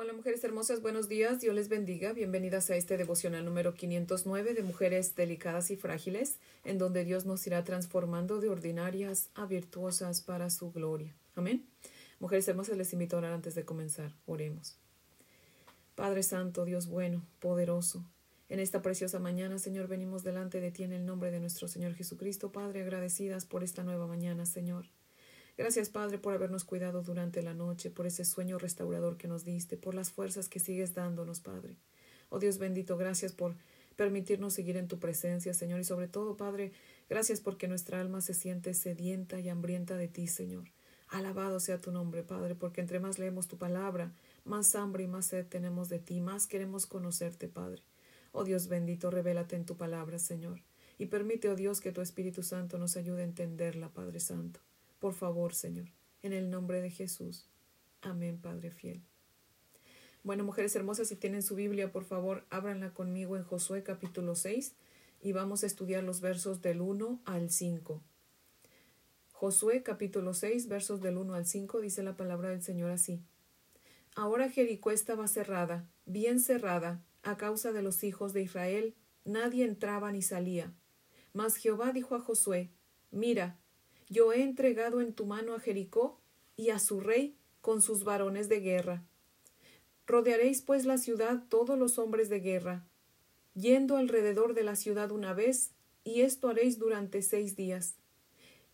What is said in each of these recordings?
Hola mujeres hermosas, buenos días, Dios les bendiga. Bienvenidas a este devocional número 509 de mujeres delicadas y frágiles, en donde Dios nos irá transformando de ordinarias a virtuosas para su gloria. Amén. Mujeres hermosas, les invito a orar antes de comenzar. Oremos. Padre Santo, Dios bueno, poderoso, en esta preciosa mañana, Señor, venimos delante de ti en el nombre de nuestro Señor Jesucristo, Padre, agradecidas por esta nueva mañana, Señor. Gracias, Padre, por habernos cuidado durante la noche, por ese sueño restaurador que nos diste, por las fuerzas que sigues dándonos, Padre. Oh Dios bendito, gracias por permitirnos seguir en tu presencia, Señor, y sobre todo, Padre, gracias porque nuestra alma se siente sedienta y hambrienta de ti, Señor. Alabado sea tu nombre, Padre, porque entre más leemos tu palabra, más hambre y más sed tenemos de ti, más queremos conocerte, Padre. Oh Dios bendito, revélate en tu palabra, Señor, y permite, oh Dios, que tu Espíritu Santo nos ayude a entenderla, Padre Santo. Por favor, Señor, en el nombre de Jesús. Amén, Padre fiel. Bueno, mujeres hermosas, si tienen su Biblia, por favor, ábranla conmigo en Josué capítulo 6 y vamos a estudiar los versos del 1 al 5. Josué capítulo 6, versos del 1 al 5, dice la palabra del Señor así. Ahora Jericó estaba cerrada, bien cerrada, a causa de los hijos de Israel, nadie entraba ni salía. Mas Jehová dijo a Josué, Mira, yo he entregado en tu mano a Jericó y a su rey con sus varones de guerra. Rodearéis pues la ciudad todos los hombres de guerra, yendo alrededor de la ciudad una vez, y esto haréis durante seis días.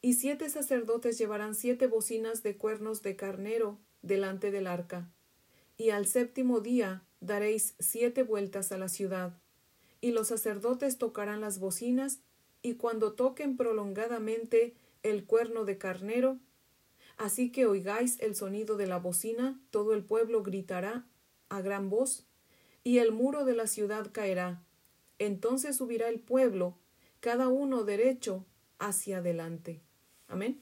Y siete sacerdotes llevarán siete bocinas de cuernos de carnero delante del arca. Y al séptimo día daréis siete vueltas a la ciudad. Y los sacerdotes tocarán las bocinas, y cuando toquen prolongadamente el cuerno de carnero. Así que oigáis el sonido de la bocina, todo el pueblo gritará a gran voz, y el muro de la ciudad caerá. Entonces subirá el pueblo, cada uno derecho hacia adelante. Amén.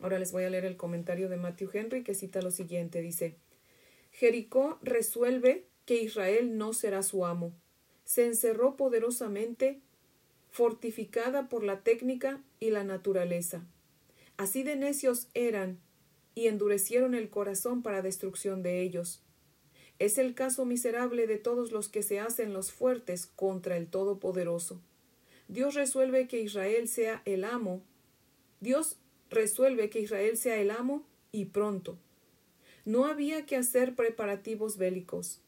Ahora les voy a leer el comentario de Matthew Henry que cita lo siguiente. Dice, Jericó resuelve que Israel no será su amo. Se encerró poderosamente, fortificada por la técnica y la naturaleza. Así de necios eran y endurecieron el corazón para destrucción de ellos. Es el caso miserable de todos los que se hacen los fuertes contra el Todopoderoso. Dios resuelve que Israel sea el amo. Dios resuelve que Israel sea el amo y pronto. No había que hacer preparativos bélicos.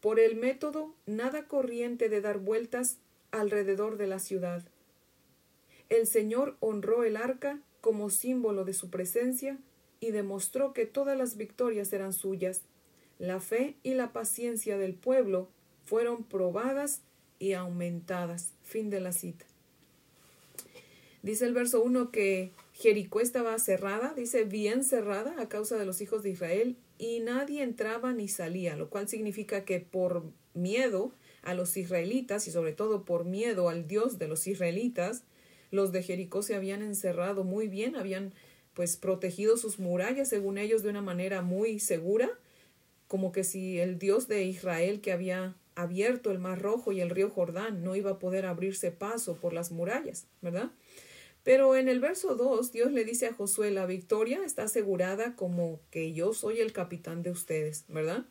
Por el método nada corriente de dar vueltas alrededor de la ciudad. El Señor honró el arca como símbolo de su presencia y demostró que todas las victorias eran suyas. La fe y la paciencia del pueblo fueron probadas y aumentadas. Fin de la cita. Dice el verso 1 que Jericó estaba cerrada, dice bien cerrada a causa de los hijos de Israel y nadie entraba ni salía, lo cual significa que por miedo a los israelitas y sobre todo por miedo al Dios de los israelitas, los de Jericó se habían encerrado muy bien, habían pues protegido sus murallas, según ellos, de una manera muy segura, como que si el Dios de Israel que había abierto el Mar Rojo y el río Jordán no iba a poder abrirse paso por las murallas, ¿verdad? Pero en el verso 2 Dios le dice a Josué, la victoria está asegurada como que yo soy el capitán de ustedes, ¿verdad?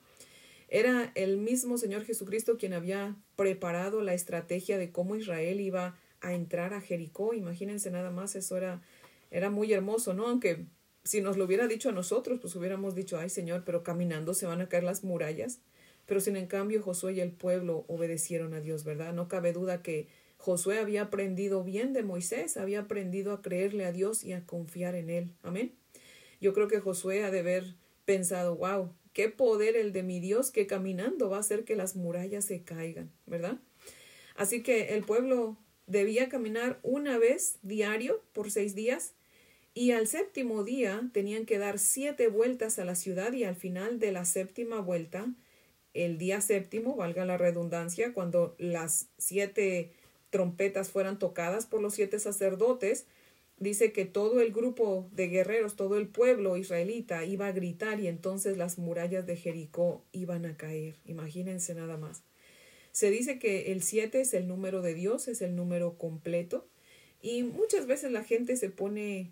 Era el mismo Señor Jesucristo quien había preparado la estrategia de cómo Israel iba a entrar a Jericó. Imagínense nada más, eso era, era muy hermoso, ¿no? Aunque si nos lo hubiera dicho a nosotros, pues hubiéramos dicho, ay Señor, pero caminando se van a caer las murallas. Pero sin en cambio Josué y el pueblo obedecieron a Dios, ¿verdad? No cabe duda que Josué había aprendido bien de Moisés, había aprendido a creerle a Dios y a confiar en él. Amén. Yo creo que Josué ha de haber pensado, wow, qué poder el de mi Dios que caminando va a hacer que las murallas se caigan, ¿verdad? Así que el pueblo debía caminar una vez diario por seis días y al séptimo día tenían que dar siete vueltas a la ciudad y al final de la séptima vuelta, el día séptimo, valga la redundancia, cuando las siete trompetas fueran tocadas por los siete sacerdotes, dice que todo el grupo de guerreros, todo el pueblo israelita iba a gritar y entonces las murallas de Jericó iban a caer. Imagínense nada más. Se dice que el 7 es el número de Dios, es el número completo. Y muchas veces la gente se pone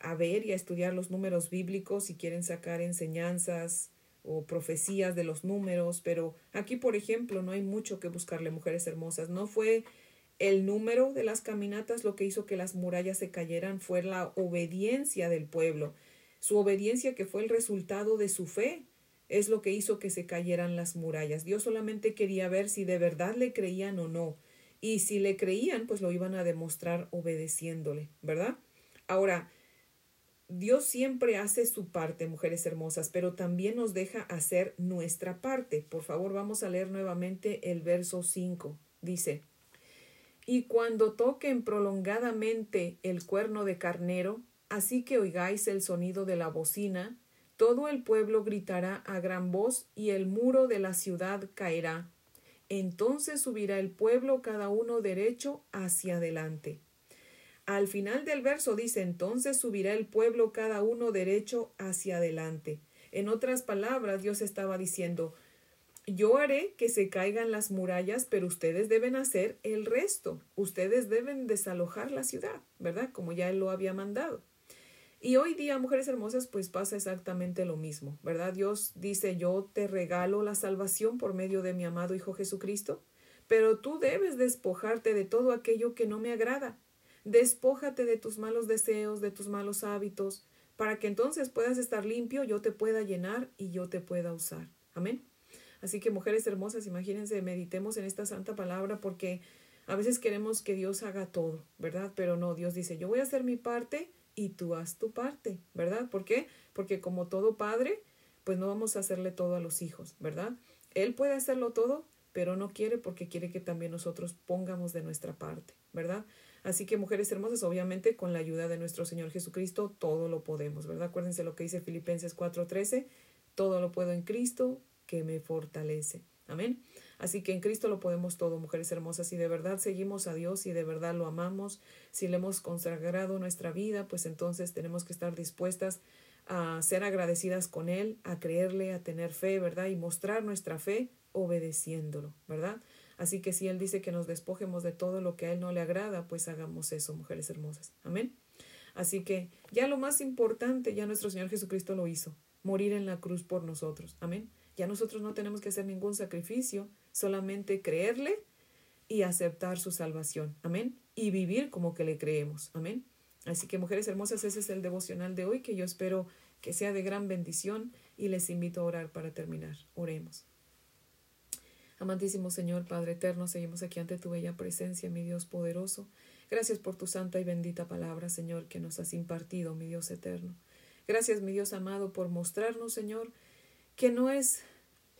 a ver y a estudiar los números bíblicos y quieren sacar enseñanzas o profecías de los números, pero aquí, por ejemplo, no hay mucho que buscarle, mujeres hermosas. No fue el número de las caminatas lo que hizo que las murallas se cayeran, fue la obediencia del pueblo. Su obediencia que fue el resultado de su fe es lo que hizo que se cayeran las murallas. Dios solamente quería ver si de verdad le creían o no. Y si le creían, pues lo iban a demostrar obedeciéndole, ¿verdad? Ahora, Dios siempre hace su parte, mujeres hermosas, pero también nos deja hacer nuestra parte. Por favor, vamos a leer nuevamente el verso 5. Dice, y cuando toquen prolongadamente el cuerno de carnero, así que oigáis el sonido de la bocina, todo el pueblo gritará a gran voz y el muro de la ciudad caerá. Entonces subirá el pueblo cada uno derecho hacia adelante. Al final del verso dice entonces subirá el pueblo cada uno derecho hacia adelante. En otras palabras, Dios estaba diciendo, yo haré que se caigan las murallas, pero ustedes deben hacer el resto. Ustedes deben desalojar la ciudad, ¿verdad? Como ya Él lo había mandado. Y hoy día, mujeres hermosas, pues pasa exactamente lo mismo, ¿verdad? Dios dice, yo te regalo la salvación por medio de mi amado Hijo Jesucristo, pero tú debes despojarte de todo aquello que no me agrada. Despójate de tus malos deseos, de tus malos hábitos, para que entonces puedas estar limpio, yo te pueda llenar y yo te pueda usar. Amén. Así que mujeres hermosas, imagínense, meditemos en esta santa palabra porque a veces queremos que Dios haga todo, ¿verdad? Pero no, Dios dice, yo voy a hacer mi parte y tú haz tu parte, ¿verdad? ¿Por qué? Porque como todo padre, pues no vamos a hacerle todo a los hijos, ¿verdad? Él puede hacerlo todo, pero no quiere porque quiere que también nosotros pongamos de nuestra parte, ¿verdad? Así que mujeres hermosas, obviamente con la ayuda de nuestro Señor Jesucristo, todo lo podemos, ¿verdad? Acuérdense lo que dice Filipenses 4:13, todo lo puedo en Cristo que me fortalece. Amén. Así que en Cristo lo podemos todo, mujeres hermosas. Si de verdad seguimos a Dios, y de verdad lo amamos, si le hemos consagrado nuestra vida, pues entonces tenemos que estar dispuestas a ser agradecidas con Él, a creerle, a tener fe, ¿verdad? Y mostrar nuestra fe obedeciéndolo, ¿verdad? Así que si Él dice que nos despojemos de todo lo que a Él no le agrada, pues hagamos eso, mujeres hermosas. Amén. Así que ya lo más importante, ya nuestro Señor Jesucristo lo hizo, morir en la cruz por nosotros. Amén. Ya nosotros no tenemos que hacer ningún sacrificio, solamente creerle y aceptar su salvación. Amén. Y vivir como que le creemos. Amén. Así que mujeres hermosas, ese es el devocional de hoy que yo espero que sea de gran bendición y les invito a orar para terminar. Oremos. Amantísimo Señor, Padre eterno, seguimos aquí ante tu bella presencia, mi Dios poderoso. Gracias por tu santa y bendita palabra, Señor, que nos has impartido, mi Dios eterno. Gracias, mi Dios amado, por mostrarnos, Señor, que no es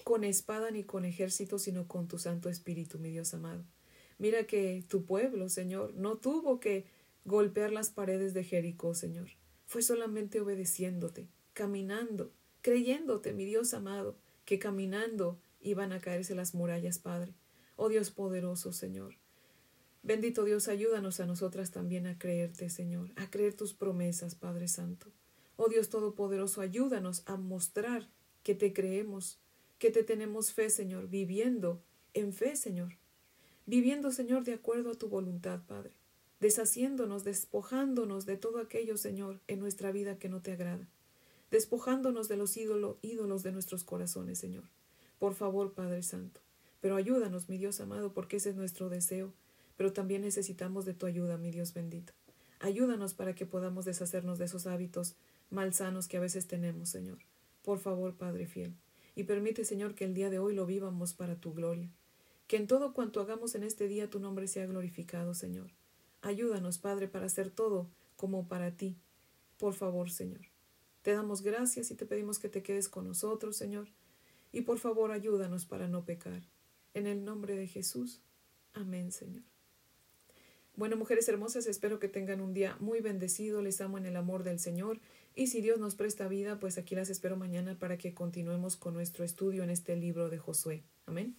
con espada ni con ejército, sino con tu Santo Espíritu, mi Dios amado. Mira que tu pueblo, Señor, no tuvo que golpear las paredes de Jericó, Señor. Fue solamente obedeciéndote, caminando, creyéndote, mi Dios amado, que caminando iban a caerse las murallas, Padre. Oh Dios poderoso, Señor. Bendito Dios, ayúdanos a nosotras también a creerte, Señor, a creer tus promesas, Padre Santo. Oh Dios Todopoderoso, ayúdanos a mostrar que te creemos, que te tenemos fe, Señor, viviendo en fe, Señor. Viviendo, Señor, de acuerdo a tu voluntad, Padre. Deshaciéndonos, despojándonos de todo aquello, Señor, en nuestra vida que no te agrada. Despojándonos de los ídolos, de nuestros corazones, Señor. Por favor, Padre Santo. Pero ayúdanos, mi Dios amado, porque ese es nuestro deseo. Pero también necesitamos de tu ayuda, mi Dios bendito. Ayúdanos para que podamos deshacernos de esos hábitos malsanos que a veces tenemos, Señor. Por favor, Padre fiel. Y permite, Señor, que el día de hoy lo vivamos para tu gloria. Que en todo cuanto hagamos en este día tu nombre sea glorificado, Señor. Ayúdanos, Padre, para hacer todo como para ti. Por favor, Señor. Te damos gracias y te pedimos que te quedes con nosotros, Señor y por favor ayúdanos para no pecar. En el nombre de Jesús. Amén, Señor. Bueno, mujeres hermosas, espero que tengan un día muy bendecido. Les amo en el amor del Señor. Y si Dios nos presta vida, pues aquí las espero mañana para que continuemos con nuestro estudio en este libro de Josué. Amén.